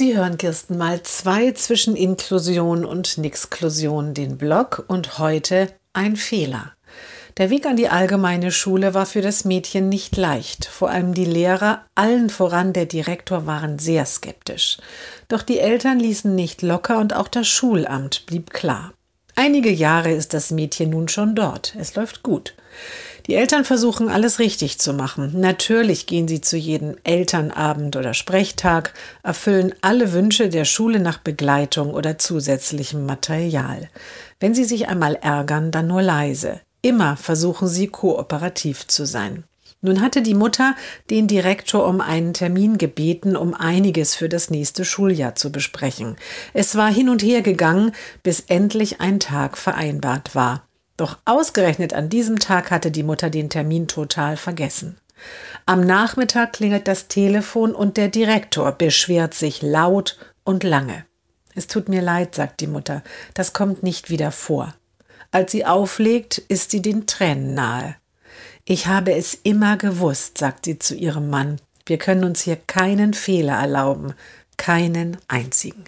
Sie hören Kirsten mal zwei zwischen Inklusion und Nixklusion den Blog und heute ein Fehler. Der Weg an die allgemeine Schule war für das Mädchen nicht leicht. Vor allem die Lehrer, allen voran der Direktor, waren sehr skeptisch. Doch die Eltern ließen nicht locker und auch das Schulamt blieb klar. Einige Jahre ist das Mädchen nun schon dort. Es läuft gut. Die Eltern versuchen alles richtig zu machen. Natürlich gehen sie zu jedem Elternabend oder Sprechtag, erfüllen alle Wünsche der Schule nach Begleitung oder zusätzlichem Material. Wenn sie sich einmal ärgern, dann nur leise. Immer versuchen sie kooperativ zu sein. Nun hatte die Mutter den Direktor um einen Termin gebeten, um einiges für das nächste Schuljahr zu besprechen. Es war hin und her gegangen, bis endlich ein Tag vereinbart war. Doch ausgerechnet an diesem Tag hatte die Mutter den Termin total vergessen. Am Nachmittag klingelt das Telefon und der Direktor beschwert sich laut und lange. Es tut mir leid, sagt die Mutter, das kommt nicht wieder vor. Als sie auflegt, ist sie den Tränen nahe. Ich habe es immer gewusst, sagt sie zu ihrem Mann. Wir können uns hier keinen Fehler erlauben, keinen einzigen.